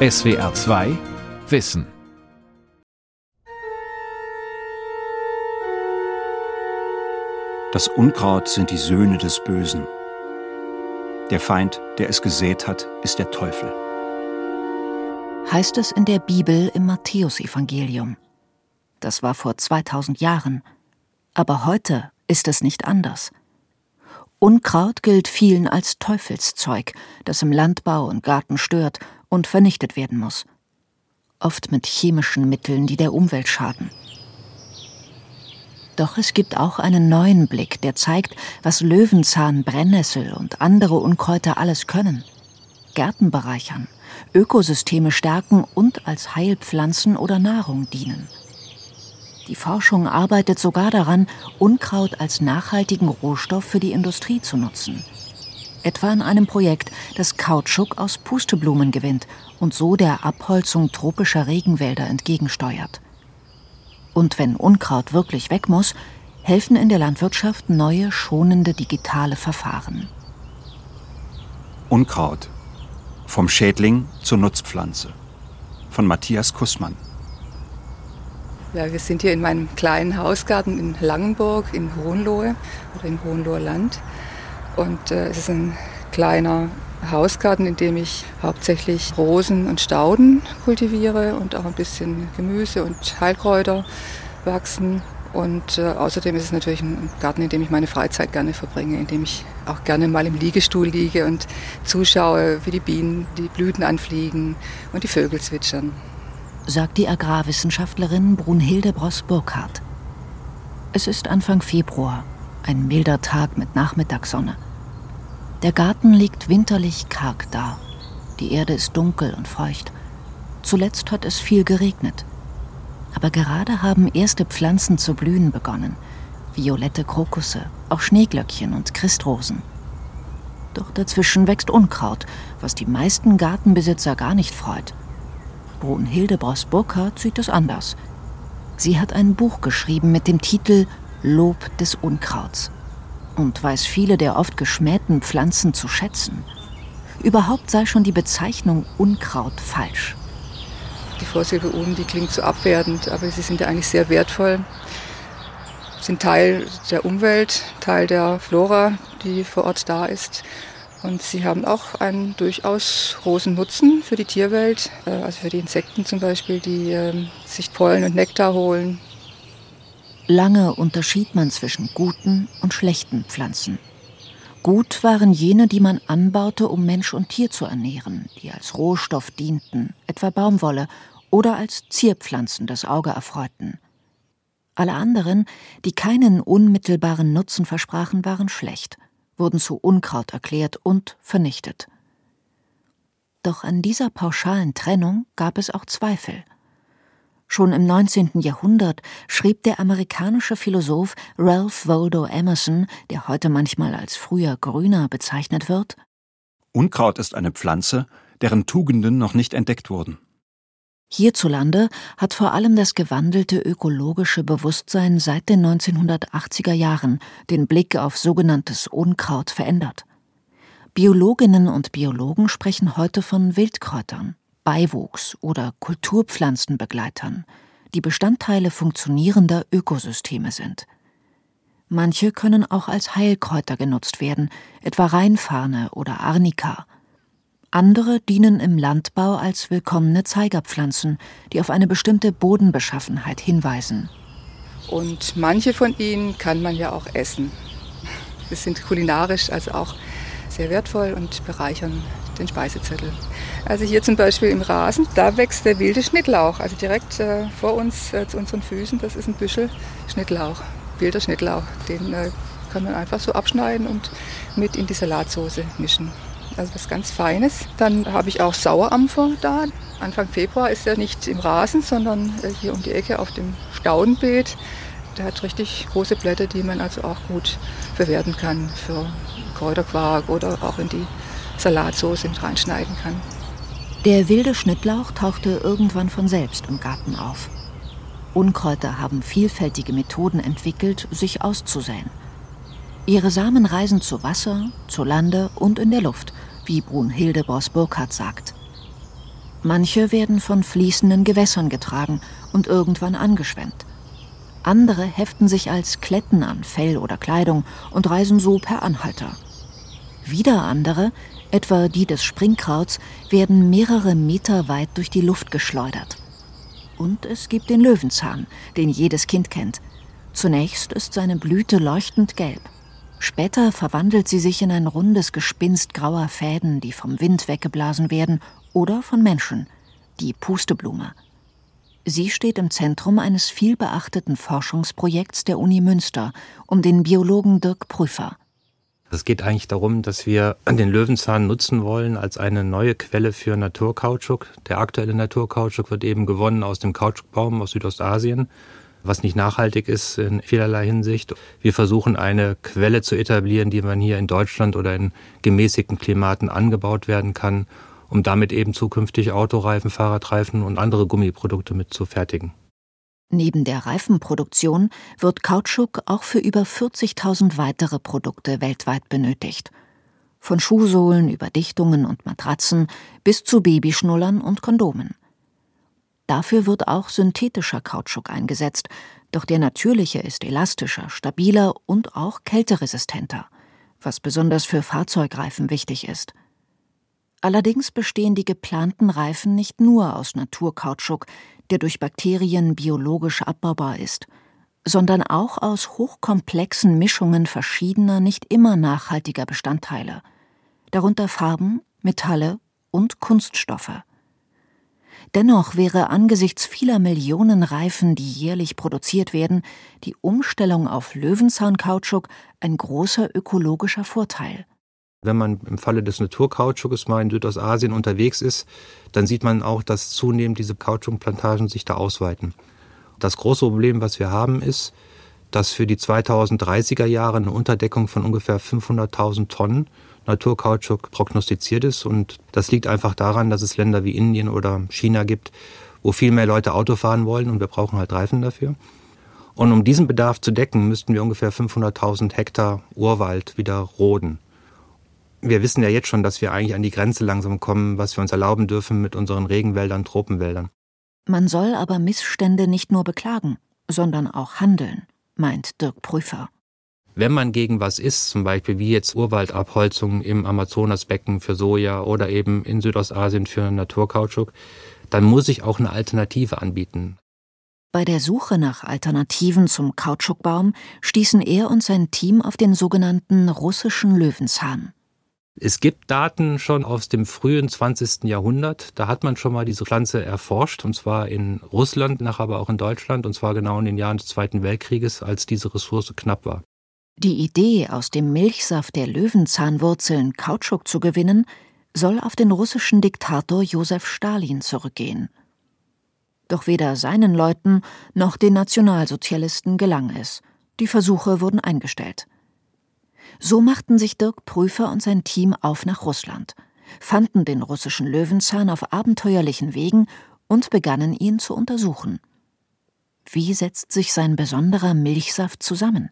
SWR 2 Wissen. Das Unkraut sind die Söhne des Bösen. Der Feind, der es gesät hat, ist der Teufel. Heißt es in der Bibel im Matthäusevangelium. Das war vor 2000 Jahren. Aber heute ist es nicht anders. Unkraut gilt vielen als Teufelszeug, das im Landbau und Garten stört und vernichtet werden muss. Oft mit chemischen Mitteln, die der Umwelt schaden. Doch es gibt auch einen neuen Blick, der zeigt, was Löwenzahn, Brennnessel und andere Unkräuter alles können. Gärten bereichern, Ökosysteme stärken und als Heilpflanzen oder Nahrung dienen. Die Forschung arbeitet sogar daran, Unkraut als nachhaltigen Rohstoff für die Industrie zu nutzen. Etwa in einem Projekt, das Kautschuk aus Pusteblumen gewinnt und so der Abholzung tropischer Regenwälder entgegensteuert. Und wenn Unkraut wirklich weg muss, helfen in der Landwirtschaft neue, schonende digitale Verfahren. Unkraut. Vom Schädling zur Nutzpflanze. Von Matthias Kussmann. Ja, wir sind hier in meinem kleinen Hausgarten in Langenburg in Hohenlohe oder im Hohenloher Land. Und äh, es ist ein kleiner Hausgarten, in dem ich hauptsächlich Rosen und Stauden kultiviere und auch ein bisschen Gemüse und Heilkräuter wachsen. Und äh, außerdem ist es natürlich ein Garten, in dem ich meine Freizeit gerne verbringe, in dem ich auch gerne mal im Liegestuhl liege und zuschaue, wie die Bienen die Blüten anfliegen und die Vögel zwitschern. Sagt die Agrarwissenschaftlerin Brunhilde Bross-Burkhardt. Es ist Anfang Februar, ein milder Tag mit Nachmittagssonne. Der Garten liegt winterlich karg da. Die Erde ist dunkel und feucht. Zuletzt hat es viel geregnet. Aber gerade haben erste Pflanzen zu blühen begonnen. Violette Krokusse, auch Schneeglöckchen und Christrosen. Doch dazwischen wächst Unkraut, was die meisten Gartenbesitzer gar nicht freut. Brunhilde Bross-Burkhardt sieht es anders. Sie hat ein Buch geschrieben mit dem Titel Lob des Unkrauts und weiß viele der oft geschmähten Pflanzen zu schätzen. Überhaupt sei schon die Bezeichnung Unkraut falsch. Die Vorsilbe Un, die klingt so abwertend, aber sie sind ja eigentlich sehr wertvoll. Sind Teil der Umwelt, Teil der Flora, die vor Ort da ist. Und sie haben auch einen durchaus großen Nutzen für die Tierwelt, äh, also für die Insekten zum Beispiel, die ähm, sich Pollen und Nektar holen Lange unterschied man zwischen guten und schlechten Pflanzen. Gut waren jene, die man anbaute, um Mensch und Tier zu ernähren, die als Rohstoff dienten, etwa Baumwolle, oder als Zierpflanzen das Auge erfreuten. Alle anderen, die keinen unmittelbaren Nutzen versprachen, waren schlecht, wurden zu Unkraut erklärt und vernichtet. Doch an dieser pauschalen Trennung gab es auch Zweifel – Schon im 19. Jahrhundert schrieb der amerikanische Philosoph Ralph Waldo Emerson, der heute manchmal als früher Grüner bezeichnet wird, Unkraut ist eine Pflanze, deren Tugenden noch nicht entdeckt wurden. Hierzulande hat vor allem das gewandelte ökologische Bewusstsein seit den 1980er Jahren den Blick auf sogenanntes Unkraut verändert. Biologinnen und Biologen sprechen heute von Wildkräutern. Beiwuchs oder Kulturpflanzenbegleitern, die Bestandteile funktionierender Ökosysteme sind. Manche können auch als Heilkräuter genutzt werden, etwa Rheinfahne oder Arnika. Andere dienen im Landbau als willkommene Zeigerpflanzen, die auf eine bestimmte Bodenbeschaffenheit hinweisen. Und manche von ihnen kann man ja auch essen. Sie sind kulinarisch also auch sehr wertvoll und bereichern den Speisezettel. Also hier zum Beispiel im Rasen, da wächst der wilde Schnittlauch. Also direkt äh, vor uns äh, zu unseren Füßen, das ist ein Büschel Schnittlauch, wilder Schnittlauch. Den äh, kann man einfach so abschneiden und mit in die Salatsauce mischen. Also was ganz Feines. Dann habe ich auch Sauerampfer da. Anfang Februar ist er nicht im Rasen, sondern äh, hier um die Ecke auf dem Staudenbeet. Der hat richtig große Blätter, die man also auch gut verwerten kann für Kräuterquark oder auch in die Salatsauce mit reinschneiden kann. Der wilde Schnittlauch tauchte irgendwann von selbst im Garten auf. Unkräuter haben vielfältige Methoden entwickelt, sich auszusäen. Ihre Samen reisen zu Wasser, zu Lande und in der Luft, wie Brunhilde Boss-Burkhardt sagt. Manche werden von fließenden Gewässern getragen und irgendwann angeschwemmt. Andere heften sich als Kletten an Fell oder Kleidung und reisen so per Anhalter. Wieder andere, etwa die des Springkrauts, werden mehrere Meter weit durch die Luft geschleudert. Und es gibt den Löwenzahn, den jedes Kind kennt. Zunächst ist seine Blüte leuchtend gelb. Später verwandelt sie sich in ein rundes Gespinst grauer Fäden, die vom Wind weggeblasen werden oder von Menschen, die Pusteblume. Sie steht im Zentrum eines vielbeachteten Forschungsprojekts der Uni Münster um den Biologen Dirk Prüfer. Es geht eigentlich darum, dass wir den Löwenzahn nutzen wollen als eine neue Quelle für Naturkautschuk. Der aktuelle Naturkautschuk wird eben gewonnen aus dem Kautschukbaum aus Südostasien, was nicht nachhaltig ist in vielerlei Hinsicht. Wir versuchen eine Quelle zu etablieren, die man hier in Deutschland oder in gemäßigten Klimaten angebaut werden kann, um damit eben zukünftig Autoreifen, Fahrradreifen und andere Gummiprodukte mit zu fertigen. Neben der Reifenproduktion wird Kautschuk auch für über 40.000 weitere Produkte weltweit benötigt. Von Schuhsohlen über Dichtungen und Matratzen bis zu Babyschnullern und Kondomen. Dafür wird auch synthetischer Kautschuk eingesetzt, doch der natürliche ist elastischer, stabiler und auch kälteresistenter, was besonders für Fahrzeugreifen wichtig ist. Allerdings bestehen die geplanten Reifen nicht nur aus Naturkautschuk, der durch Bakterien biologisch abbaubar ist, sondern auch aus hochkomplexen Mischungen verschiedener, nicht immer nachhaltiger Bestandteile, darunter Farben, Metalle und Kunststoffe. Dennoch wäre angesichts vieler Millionen Reifen, die jährlich produziert werden, die Umstellung auf Löwenzahnkautschuk ein großer ökologischer Vorteil. Wenn man im Falle des Naturkautschuks mal in Südostasien unterwegs ist, dann sieht man auch, dass zunehmend diese Kautschukplantagen sich da ausweiten. Das große Problem, was wir haben, ist, dass für die 2030er Jahre eine Unterdeckung von ungefähr 500.000 Tonnen Naturkautschuk prognostiziert ist. Und das liegt einfach daran, dass es Länder wie Indien oder China gibt, wo viel mehr Leute Auto fahren wollen und wir brauchen halt Reifen dafür. Und um diesen Bedarf zu decken, müssten wir ungefähr 500.000 Hektar Urwald wieder roden wir wissen ja jetzt schon, dass wir eigentlich an die Grenze langsam kommen, was wir uns erlauben dürfen mit unseren Regenwäldern, Tropenwäldern. Man soll aber Missstände nicht nur beklagen, sondern auch handeln, meint Dirk Prüfer. Wenn man gegen was ist, zum Beispiel wie jetzt Urwaldabholzung im Amazonasbecken für Soja oder eben in Südostasien für Naturkautschuk, dann muss ich auch eine Alternative anbieten. Bei der Suche nach Alternativen zum Kautschukbaum stießen er und sein Team auf den sogenannten russischen Löwenzahn. Es gibt Daten schon aus dem frühen 20. Jahrhundert. Da hat man schon mal diese Pflanze erforscht, und zwar in Russland, nachher aber auch in Deutschland, und zwar genau in den Jahren des Zweiten Weltkrieges, als diese Ressource knapp war. Die Idee, aus dem Milchsaft der Löwenzahnwurzeln Kautschuk zu gewinnen, soll auf den russischen Diktator Josef Stalin zurückgehen. Doch weder seinen Leuten noch den Nationalsozialisten gelang es. Die Versuche wurden eingestellt. So machten sich Dirk Prüfer und sein Team auf nach Russland, fanden den russischen Löwenzahn auf abenteuerlichen Wegen und begannen ihn zu untersuchen. Wie setzt sich sein besonderer Milchsaft zusammen?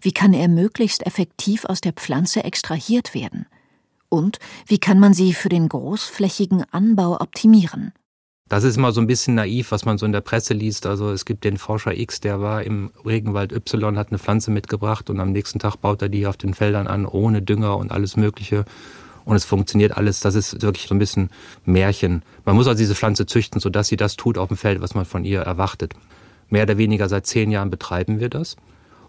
Wie kann er möglichst effektiv aus der Pflanze extrahiert werden? Und wie kann man sie für den großflächigen Anbau optimieren? Das ist immer so ein bisschen naiv, was man so in der Presse liest. Also es gibt den Forscher X, der war im Regenwald Y, hat eine Pflanze mitgebracht und am nächsten Tag baut er die auf den Feldern an, ohne Dünger und alles Mögliche. Und es funktioniert alles. Das ist wirklich so ein bisschen Märchen. Man muss also diese Pflanze züchten, sodass sie das tut auf dem Feld, was man von ihr erwartet. Mehr oder weniger seit zehn Jahren betreiben wir das.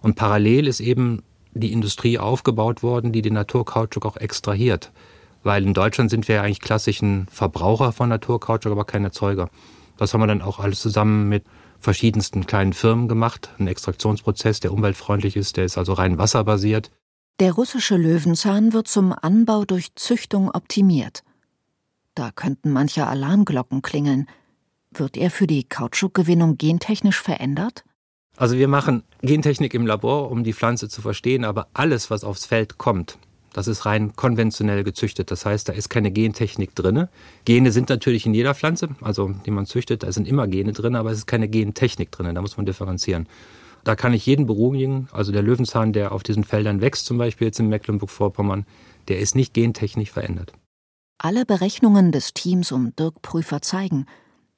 Und parallel ist eben die Industrie aufgebaut worden, die den Naturkautschuk auch extrahiert. Weil in Deutschland sind wir ja eigentlich klassischen Verbraucher von Naturkautschuk, aber kein Erzeuger. Das haben wir dann auch alles zusammen mit verschiedensten kleinen Firmen gemacht. Ein Extraktionsprozess, der umweltfreundlich ist, der ist also rein wasserbasiert. Der russische Löwenzahn wird zum Anbau durch Züchtung optimiert. Da könnten manche Alarmglocken klingeln. Wird er für die Kautschukgewinnung gentechnisch verändert? Also wir machen Gentechnik im Labor, um die Pflanze zu verstehen, aber alles, was aufs Feld kommt, das ist rein konventionell gezüchtet. Das heißt, da ist keine Gentechnik drin. Gene sind natürlich in jeder Pflanze, also die man züchtet, da sind immer Gene drin, aber es ist keine Gentechnik drin. Da muss man differenzieren. Da kann ich jeden beruhigen. Also der Löwenzahn, der auf diesen Feldern wächst, zum Beispiel jetzt in Mecklenburg-Vorpommern, der ist nicht gentechnisch verändert. Alle Berechnungen des Teams um Dirk Prüfer zeigen,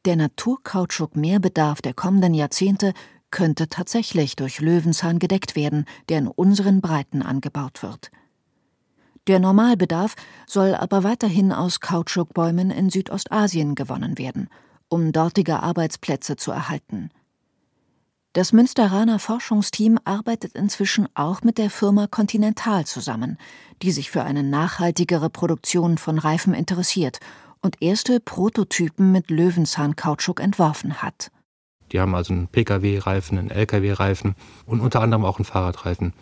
der Naturkautschuk-Mehrbedarf der kommenden Jahrzehnte könnte tatsächlich durch Löwenzahn gedeckt werden, der in unseren Breiten angebaut wird. Der Normalbedarf soll aber weiterhin aus Kautschukbäumen in Südostasien gewonnen werden, um dortige Arbeitsplätze zu erhalten. Das Münsteraner Forschungsteam arbeitet inzwischen auch mit der Firma Continental zusammen, die sich für eine nachhaltigere Produktion von Reifen interessiert und erste Prototypen mit Löwenzahnkautschuk entworfen hat. Die haben also einen Pkw-Reifen, einen Lkw-Reifen und unter anderem auch einen Fahrradreifen.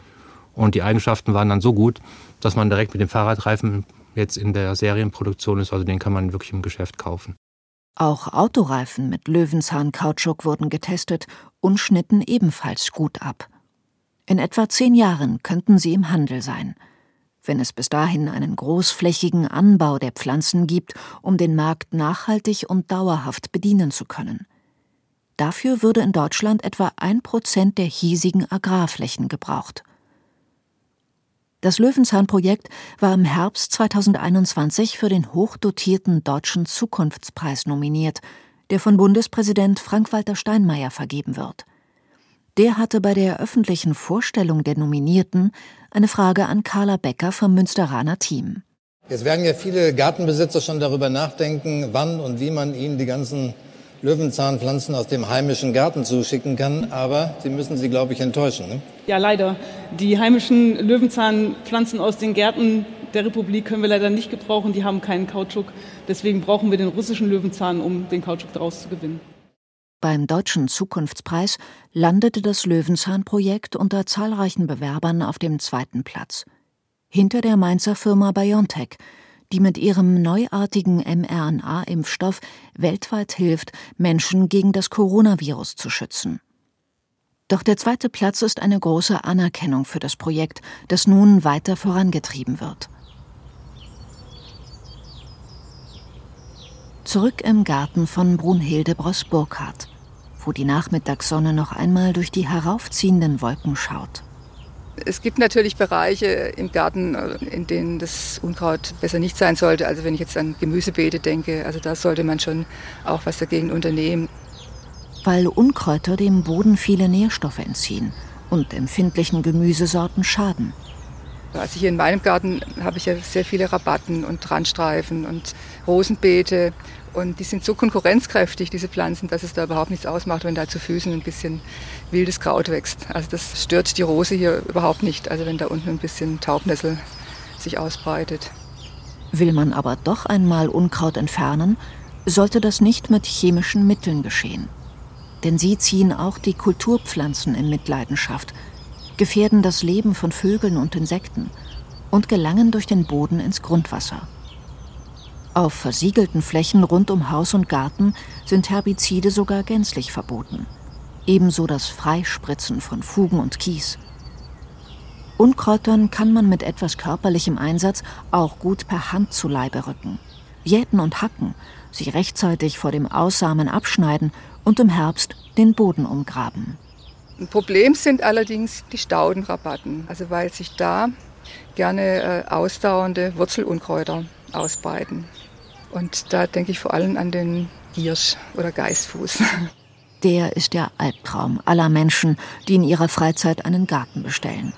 Und die Eigenschaften waren dann so gut, dass man direkt mit dem Fahrradreifen jetzt in der Serienproduktion ist. Also den kann man wirklich im Geschäft kaufen. Auch Autoreifen mit Löwenzahn-Kautschuk wurden getestet und schnitten ebenfalls gut ab. In etwa zehn Jahren könnten sie im Handel sein. Wenn es bis dahin einen großflächigen Anbau der Pflanzen gibt, um den Markt nachhaltig und dauerhaft bedienen zu können. Dafür würde in Deutschland etwa ein Prozent der hiesigen Agrarflächen gebraucht. Das Löwenzahn-Projekt war im Herbst 2021 für den hochdotierten Deutschen Zukunftspreis nominiert, der von Bundespräsident Frank-Walter Steinmeier vergeben wird. Der hatte bei der öffentlichen Vorstellung der Nominierten eine Frage an Carla Becker vom Münsteraner Team. Jetzt werden ja viele Gartenbesitzer schon darüber nachdenken, wann und wie man ihnen die ganzen Löwenzahnpflanzen aus dem heimischen Garten zuschicken kann. Aber Sie müssen sie, glaube ich, enttäuschen. Ne? Ja, leider. Die heimischen Löwenzahnpflanzen aus den Gärten der Republik können wir leider nicht gebrauchen. Die haben keinen Kautschuk. Deswegen brauchen wir den russischen Löwenzahn, um den Kautschuk daraus zu gewinnen. Beim Deutschen Zukunftspreis landete das Löwenzahn-Projekt unter zahlreichen Bewerbern auf dem zweiten Platz. Hinter der Mainzer Firma BioNTech, die mit ihrem neuartigen mRNA-Impfstoff weltweit hilft, Menschen gegen das Coronavirus zu schützen. Doch der zweite Platz ist eine große Anerkennung für das Projekt, das nun weiter vorangetrieben wird. Zurück im Garten von Brunhilde Bross-Burkhardt, wo die Nachmittagssonne noch einmal durch die heraufziehenden Wolken schaut. Es gibt natürlich Bereiche im Garten, in denen das Unkraut besser nicht sein sollte. Also wenn ich jetzt an Gemüsebeete denke, also da sollte man schon auch was dagegen unternehmen. Weil Unkräuter dem Boden viele Nährstoffe entziehen und empfindlichen Gemüsesorten schaden. Also hier in meinem Garten habe ich ja sehr viele Rabatten und Randstreifen und Rosenbeete. Und die sind so konkurrenzkräftig, diese Pflanzen, dass es da überhaupt nichts ausmacht, wenn da zu Füßen ein bisschen wildes Kraut wächst. Also das stört die Rose hier überhaupt nicht, also wenn da unten ein bisschen Taubnessel sich ausbreitet. Will man aber doch einmal Unkraut entfernen, sollte das nicht mit chemischen Mitteln geschehen. Denn sie ziehen auch die Kulturpflanzen in Mitleidenschaft, gefährden das Leben von Vögeln und Insekten und gelangen durch den Boden ins Grundwasser. Auf versiegelten Flächen rund um Haus und Garten sind Herbizide sogar gänzlich verboten. Ebenso das Freispritzen von Fugen und Kies. Unkräutern kann man mit etwas körperlichem Einsatz auch gut per Hand zu Leibe rücken. Jäten und hacken, sie rechtzeitig vor dem Aussamen abschneiden und im Herbst den Boden umgraben. Ein Problem sind allerdings die Staudenrabatten, also weil sich da gerne äh, ausdauernde Wurzelunkräuter ausbreiten. Und da denke ich vor allem an den Giersch oder Geißfuß. Der ist der Albtraum aller Menschen, die in ihrer Freizeit einen Garten bestellen.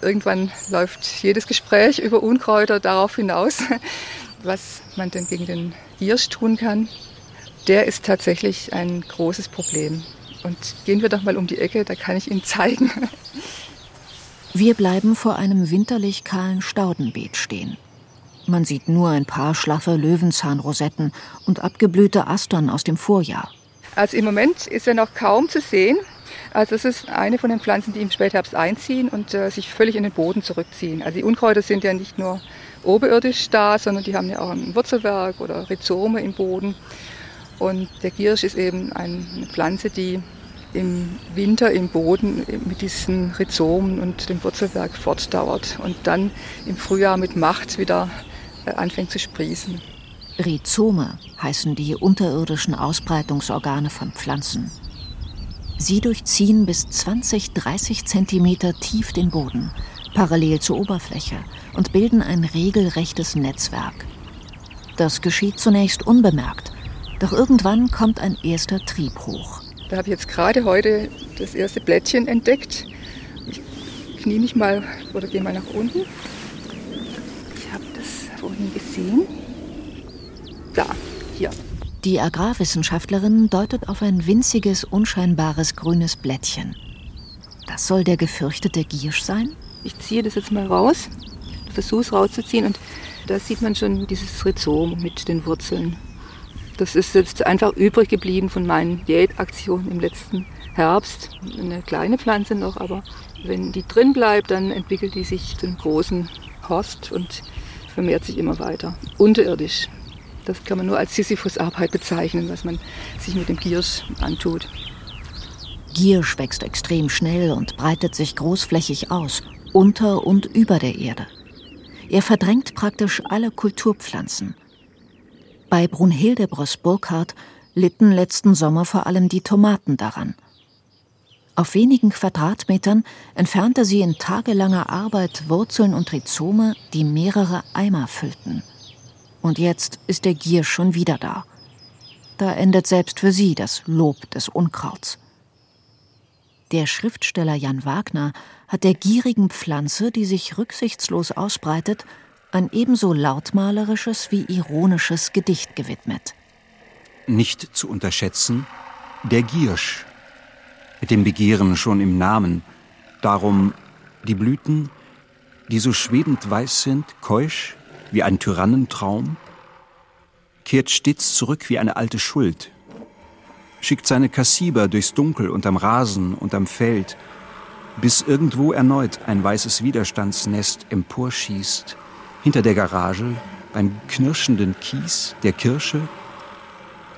Irgendwann läuft jedes Gespräch über Unkräuter darauf hinaus, was man denn gegen den Giersch tun kann. Der ist tatsächlich ein großes Problem. Und gehen wir doch mal um die Ecke, da kann ich Ihnen zeigen. Wir bleiben vor einem winterlich kahlen Staudenbeet stehen. Man sieht nur ein paar schlaffe Löwenzahnrosetten und abgeblühte Astern aus dem Vorjahr. Also im Moment ist er noch kaum zu sehen. Also es ist eine von den Pflanzen, die im Spätherbst einziehen und äh, sich völlig in den Boden zurückziehen. Also die Unkräuter sind ja nicht nur oberirdisch da, sondern die haben ja auch ein Wurzelwerk oder Rhizome im Boden. Und der Giersch ist eben eine Pflanze, die im Winter im Boden mit diesen Rhizomen und dem Wurzelwerk fortdauert und dann im Frühjahr mit Macht wieder anfängt zu sprießen. Rhizome heißen die unterirdischen Ausbreitungsorgane von Pflanzen. Sie durchziehen bis 20, 30 Zentimeter tief den Boden, parallel zur Oberfläche, und bilden ein regelrechtes Netzwerk. Das geschieht zunächst unbemerkt. Doch irgendwann kommt ein erster Trieb hoch. Da habe ich jetzt gerade heute das erste Blättchen entdeckt. Ich knie mich mal oder gehe mal nach unten. Vorhin gesehen. Da, hier. Die Agrarwissenschaftlerin deutet auf ein winziges, unscheinbares grünes Blättchen. Das soll der gefürchtete Giersch sein? Ich ziehe das jetzt mal raus, versuche es rauszuziehen und da sieht man schon dieses Rhizom mit den Wurzeln. Das ist jetzt einfach übrig geblieben von meinen Diätaktionen im letzten Herbst. Eine kleine Pflanze noch, aber wenn die drin bleibt, dann entwickelt die sich zu einem großen Horst und vermehrt sich immer weiter. Unterirdisch. Das kann man nur als Sisyphus-Arbeit bezeichnen, was man sich mit dem Giersch antut. Giersch wächst extrem schnell und breitet sich großflächig aus, unter und über der Erde. Er verdrängt praktisch alle Kulturpflanzen. Bei Brunhilde Bross-Burkhardt litten letzten Sommer vor allem die Tomaten daran. Auf wenigen Quadratmetern entfernte sie in tagelanger Arbeit Wurzeln und Rhizome, die mehrere Eimer füllten. Und jetzt ist der Gier schon wieder da. Da endet selbst für sie das Lob des Unkrauts. Der Schriftsteller Jan Wagner hat der gierigen Pflanze, die sich rücksichtslos ausbreitet, ein ebenso lautmalerisches wie ironisches Gedicht gewidmet. Nicht zu unterschätzen, der Giersch, mit dem Begehren schon im Namen, darum die Blüten, die so schwebend weiß sind, keusch wie ein Tyrannentraum, kehrt stets zurück wie eine alte Schuld, schickt seine Kassiber durchs Dunkel unterm Rasen, unterm Feld, bis irgendwo erneut ein weißes Widerstandsnest emporschießt, hinter der Garage, beim knirschenden Kies der Kirsche,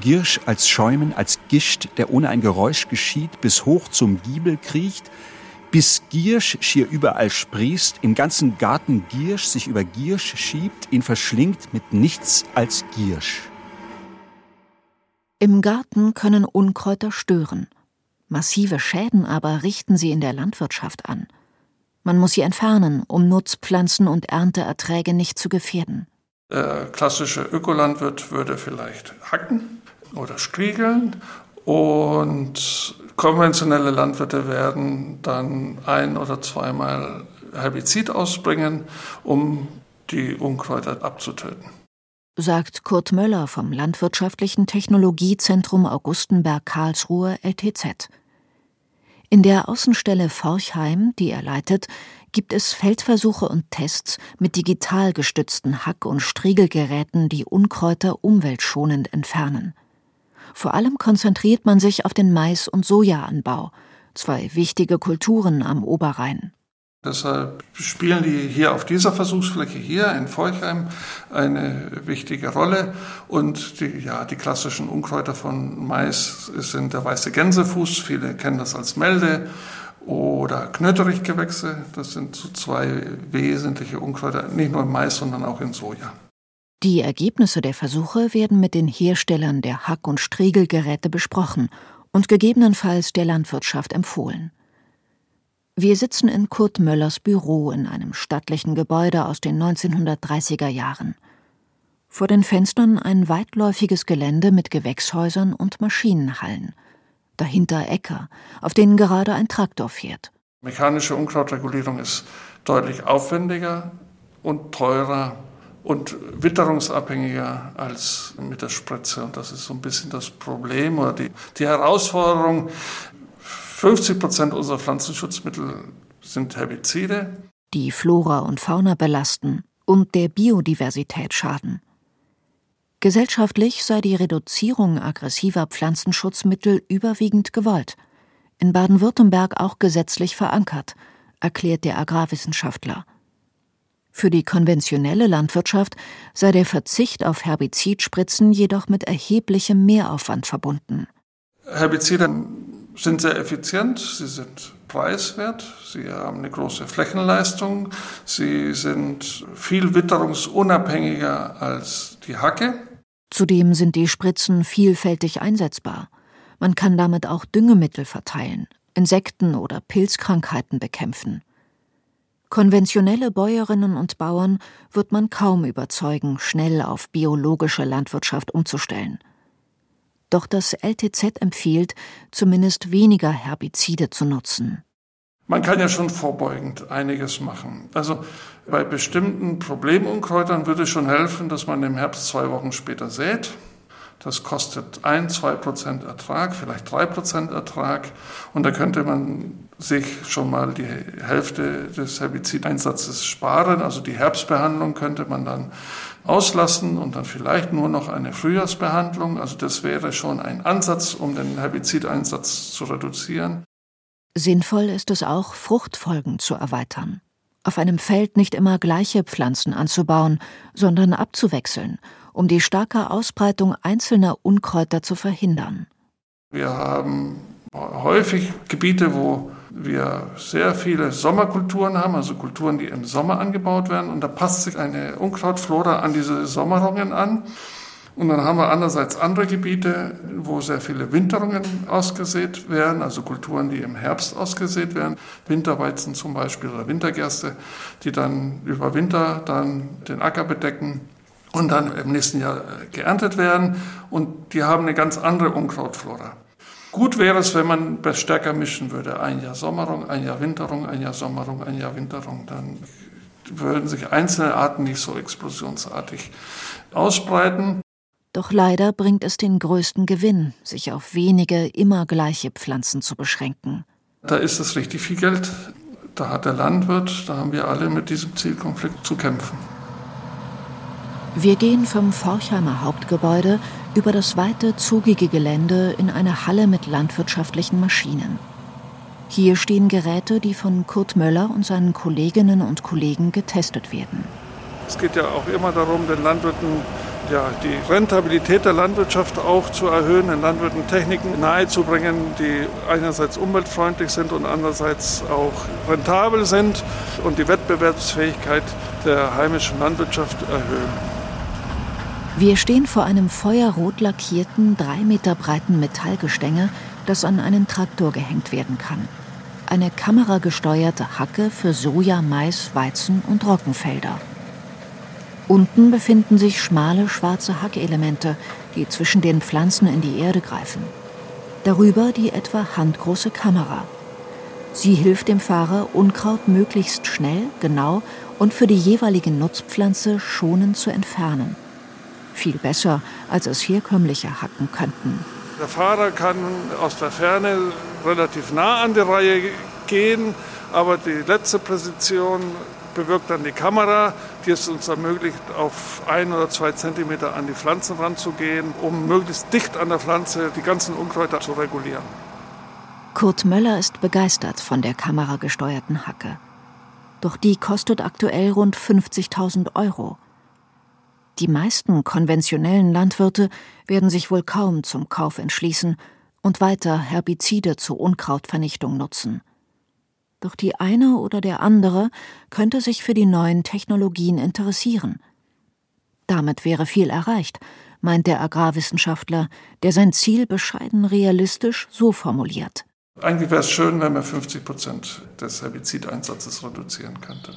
Giersch als Schäumen, als Gischt, der ohne ein Geräusch geschieht, bis hoch zum Giebel kriecht, bis Giersch schier überall sprießt, im ganzen Garten Giersch sich über Giersch schiebt, ihn verschlingt mit nichts als Giersch. Im Garten können Unkräuter stören. Massive Schäden aber richten sie in der Landwirtschaft an. Man muss sie entfernen, um Nutzpflanzen und Ernteerträge nicht zu gefährden. Der klassische Ökolandwirt würde vielleicht hacken oder striegeln und konventionelle Landwirte werden dann ein- oder zweimal Herbizid ausbringen, um die Unkräuter abzutöten. Sagt Kurt Möller vom Landwirtschaftlichen Technologiezentrum Augustenberg Karlsruhe LTZ. In der Außenstelle Forchheim, die er leitet, gibt es Feldversuche und Tests mit digital gestützten Hack- und Striegelgeräten, die Unkräuter umweltschonend entfernen. Vor allem konzentriert man sich auf den Mais- und Sojaanbau, zwei wichtige Kulturen am Oberrhein. Deshalb spielen die hier auf dieser Versuchsfläche hier in Forchheim eine wichtige Rolle. Und die, ja, die klassischen Unkräuter von Mais sind der weiße Gänsefuß, viele kennen das als Melde, oder Knöterichgewächse. Das sind so zwei wesentliche Unkräuter, nicht nur im Mais, sondern auch in Soja. Die Ergebnisse der Versuche werden mit den Herstellern der Hack- und Striegelgeräte besprochen und gegebenenfalls der Landwirtschaft empfohlen. Wir sitzen in Kurt Möllers Büro in einem stattlichen Gebäude aus den 1930er Jahren. Vor den Fenstern ein weitläufiges Gelände mit Gewächshäusern und Maschinenhallen. Dahinter Äcker, auf denen gerade ein Traktor fährt. Mechanische Unkrautregulierung ist deutlich aufwendiger und teurer und witterungsabhängiger als mit der Spritze. Und das ist so ein bisschen das Problem oder die, die Herausforderung, 50 Prozent unserer Pflanzenschutzmittel sind Herbizide. Die Flora und Fauna belasten und der Biodiversität schaden. Gesellschaftlich sei die Reduzierung aggressiver Pflanzenschutzmittel überwiegend gewollt, in Baden-Württemberg auch gesetzlich verankert, erklärt der Agrarwissenschaftler. Für die konventionelle Landwirtschaft sei der Verzicht auf Herbizidspritzen jedoch mit erheblichem Mehraufwand verbunden. Herbizide sind sehr effizient, sie sind preiswert, sie haben eine große Flächenleistung, sie sind viel witterungsunabhängiger als die Hacke. Zudem sind die Spritzen vielfältig einsetzbar. Man kann damit auch Düngemittel verteilen, Insekten oder Pilzkrankheiten bekämpfen. Konventionelle Bäuerinnen und Bauern wird man kaum überzeugen, schnell auf biologische Landwirtschaft umzustellen. Doch das LTZ empfiehlt, zumindest weniger Herbizide zu nutzen. Man kann ja schon vorbeugend einiges machen. Also bei bestimmten Problemunkräutern würde es schon helfen, dass man im Herbst zwei Wochen später sät. Das kostet ein, zwei Prozent Ertrag, vielleicht drei Prozent Ertrag. Und da könnte man sich schon mal die Hälfte des Herbizideinsatzes sparen. Also die Herbstbehandlung könnte man dann auslassen und dann vielleicht nur noch eine Frühjahrsbehandlung. Also das wäre schon ein Ansatz, um den Herbizideinsatz zu reduzieren. Sinnvoll ist es auch, Fruchtfolgen zu erweitern. Auf einem Feld nicht immer gleiche Pflanzen anzubauen, sondern abzuwechseln, um die starke Ausbreitung einzelner Unkräuter zu verhindern. Wir haben häufig Gebiete, wo wir sehr viele Sommerkulturen haben, also Kulturen, die im Sommer angebaut werden. Und da passt sich eine Unkrautflora an diese Sommerungen an. Und dann haben wir andererseits andere Gebiete, wo sehr viele Winterungen ausgesät werden, also Kulturen, die im Herbst ausgesät werden, Winterweizen zum Beispiel oder Wintergerste, die dann über Winter dann den Acker bedecken und dann im nächsten Jahr geerntet werden. Und die haben eine ganz andere Unkrautflora. Gut wäre es, wenn man das stärker mischen würde. Ein Jahr Sommerung, ein Jahr Winterung, ein Jahr Sommerung, ein Jahr Winterung. Dann würden sich einzelne Arten nicht so explosionsartig ausbreiten. Doch leider bringt es den größten Gewinn, sich auf wenige, immer gleiche Pflanzen zu beschränken. Da ist es richtig viel Geld. Da hat der Landwirt, da haben wir alle mit diesem Zielkonflikt zu kämpfen. Wir gehen vom Forchheimer Hauptgebäude über das weite, zugige Gelände in eine Halle mit landwirtschaftlichen Maschinen. Hier stehen Geräte, die von Kurt Möller und seinen Kolleginnen und Kollegen getestet werden. Es geht ja auch immer darum, den Landwirten ja, die Rentabilität der Landwirtschaft auch zu erhöhen, den Landwirten Techniken nahezubringen, die einerseits umweltfreundlich sind und andererseits auch rentabel sind und die Wettbewerbsfähigkeit der heimischen Landwirtschaft erhöhen. Wir stehen vor einem feuerrot lackierten, drei Meter breiten Metallgestänge, das an einen Traktor gehängt werden kann. Eine kameragesteuerte Hacke für Soja, Mais, Weizen und Roggenfelder. Unten befinden sich schmale schwarze Hackelemente, die zwischen den Pflanzen in die Erde greifen. Darüber die etwa handgroße Kamera. Sie hilft dem Fahrer, Unkraut möglichst schnell, genau und für die jeweilige Nutzpflanze schonend zu entfernen viel besser, als es herkömmliche Hacken könnten. Der Fahrer kann aus der Ferne relativ nah an die Reihe gehen, aber die letzte Präzision bewirkt dann die Kamera, die es uns ermöglicht, auf ein oder zwei Zentimeter an die Pflanzen ranzugehen, um möglichst dicht an der Pflanze die ganzen Unkräuter zu regulieren. Kurt Möller ist begeistert von der kameragesteuerten Hacke. Doch die kostet aktuell rund 50.000 Euro. Die meisten konventionellen Landwirte werden sich wohl kaum zum Kauf entschließen und weiter Herbizide zur Unkrautvernichtung nutzen. Doch die eine oder der andere könnte sich für die neuen Technologien interessieren. Damit wäre viel erreicht, meint der Agrarwissenschaftler, der sein Ziel bescheiden realistisch so formuliert. Eigentlich wäre es schön, wenn man 50 Prozent des Herbizideinsatzes reduzieren könnte.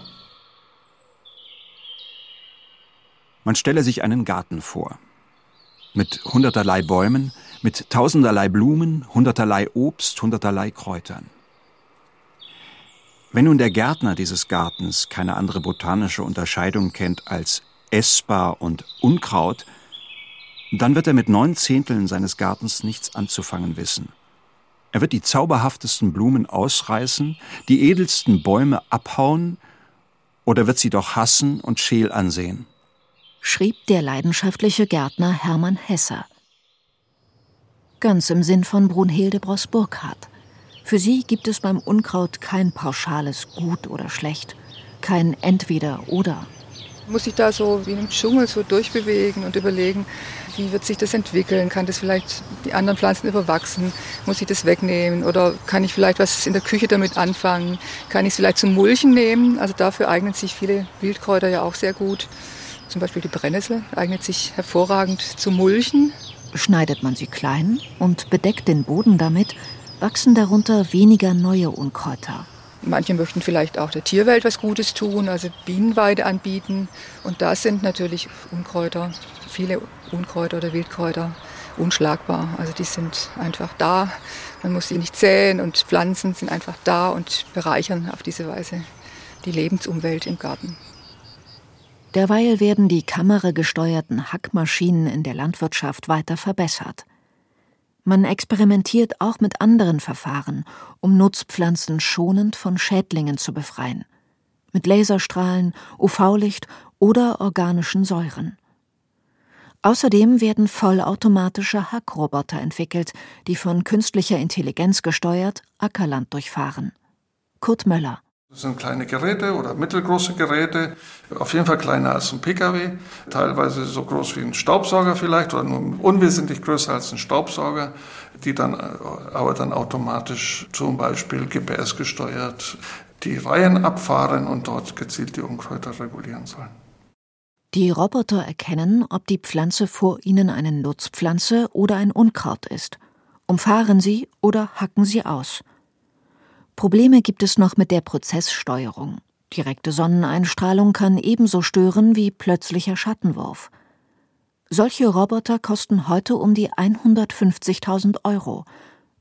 Man stelle sich einen Garten vor. Mit hunderterlei Bäumen, mit tausenderlei Blumen, hunderterlei Obst, hunderterlei Kräutern. Wenn nun der Gärtner dieses Gartens keine andere botanische Unterscheidung kennt als essbar und Unkraut, dann wird er mit neun Zehnteln seines Gartens nichts anzufangen wissen. Er wird die zauberhaftesten Blumen ausreißen, die edelsten Bäume abhauen, oder wird sie doch hassen und scheel ansehen schrieb der leidenschaftliche Gärtner Hermann Hesser. Ganz im Sinn von Brunhilde Bross-Burkhardt. Für sie gibt es beim Unkraut kein pauschales Gut oder Schlecht, kein Entweder-Oder. Muss ich da so wie einem Dschungel so durchbewegen und überlegen, wie wird sich das entwickeln? Kann das vielleicht die anderen Pflanzen überwachsen? Muss ich das wegnehmen? Oder kann ich vielleicht was in der Küche damit anfangen? Kann ich es vielleicht zum Mulchen nehmen? Also dafür eignen sich viele Wildkräuter ja auch sehr gut. Zum Beispiel die Brennnessel eignet sich hervorragend zu Mulchen. Schneidet man sie klein und bedeckt den Boden damit, wachsen darunter weniger neue Unkräuter. Manche möchten vielleicht auch der Tierwelt was Gutes tun, also Bienenweide anbieten. Und da sind natürlich Unkräuter, viele Unkräuter oder Wildkräuter unschlagbar. Also die sind einfach da. Man muss sie nicht säen und Pflanzen sind einfach da und bereichern auf diese Weise die Lebensumwelt im Garten. Derweil werden die kameragesteuerten Hackmaschinen in der Landwirtschaft weiter verbessert. Man experimentiert auch mit anderen Verfahren, um Nutzpflanzen schonend von Schädlingen zu befreien. Mit Laserstrahlen, UV-Licht oder organischen Säuren. Außerdem werden vollautomatische Hackroboter entwickelt, die von künstlicher Intelligenz gesteuert Ackerland durchfahren. Kurt Möller das sind kleine Geräte oder mittelgroße Geräte, auf jeden Fall kleiner als ein Pkw, teilweise so groß wie ein Staubsauger vielleicht oder nur unwesentlich größer als ein Staubsauger, die dann aber dann automatisch zum Beispiel GPS gesteuert die Reihen abfahren und dort gezielt die Unkräuter regulieren sollen. Die Roboter erkennen, ob die Pflanze vor ihnen eine Nutzpflanze oder ein Unkraut ist, umfahren sie oder hacken sie aus – Probleme gibt es noch mit der Prozesssteuerung. Direkte Sonneneinstrahlung kann ebenso stören wie plötzlicher Schattenwurf. Solche Roboter kosten heute um die 150.000 Euro,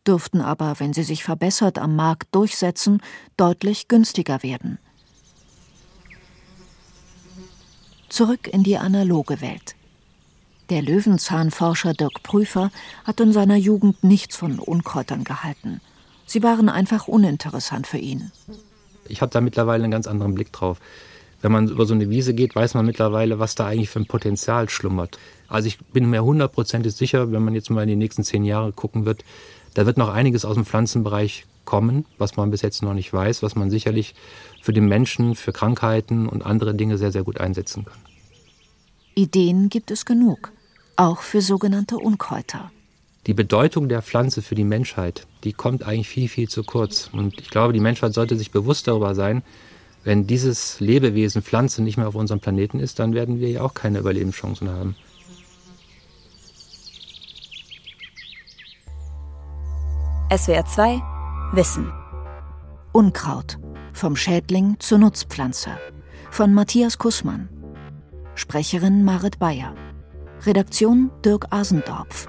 dürften aber, wenn sie sich verbessert am Markt durchsetzen, deutlich günstiger werden. Zurück in die analoge Welt. Der Löwenzahnforscher Dirk Prüfer hat in seiner Jugend nichts von Unkräutern gehalten. Sie waren einfach uninteressant für ihn. Ich habe da mittlerweile einen ganz anderen Blick drauf. Wenn man über so eine Wiese geht, weiß man mittlerweile, was da eigentlich für ein Potenzial schlummert. Also ich bin mir hundertprozentig sicher, wenn man jetzt mal in die nächsten zehn Jahre gucken wird, da wird noch einiges aus dem Pflanzenbereich kommen, was man bis jetzt noch nicht weiß, was man sicherlich für den Menschen, für Krankheiten und andere Dinge sehr, sehr gut einsetzen kann. Ideen gibt es genug, auch für sogenannte Unkräuter die Bedeutung der Pflanze für die Menschheit, die kommt eigentlich viel, viel zu kurz. Und ich glaube, die Menschheit sollte sich bewusst darüber sein, wenn dieses Lebewesen Pflanze nicht mehr auf unserem Planeten ist, dann werden wir ja auch keine Überlebenschancen haben. SWR 2 Wissen Unkraut. Vom Schädling zur Nutzpflanze. Von Matthias Kussmann. Sprecherin Marit Bayer. Redaktion Dirk Asendorf.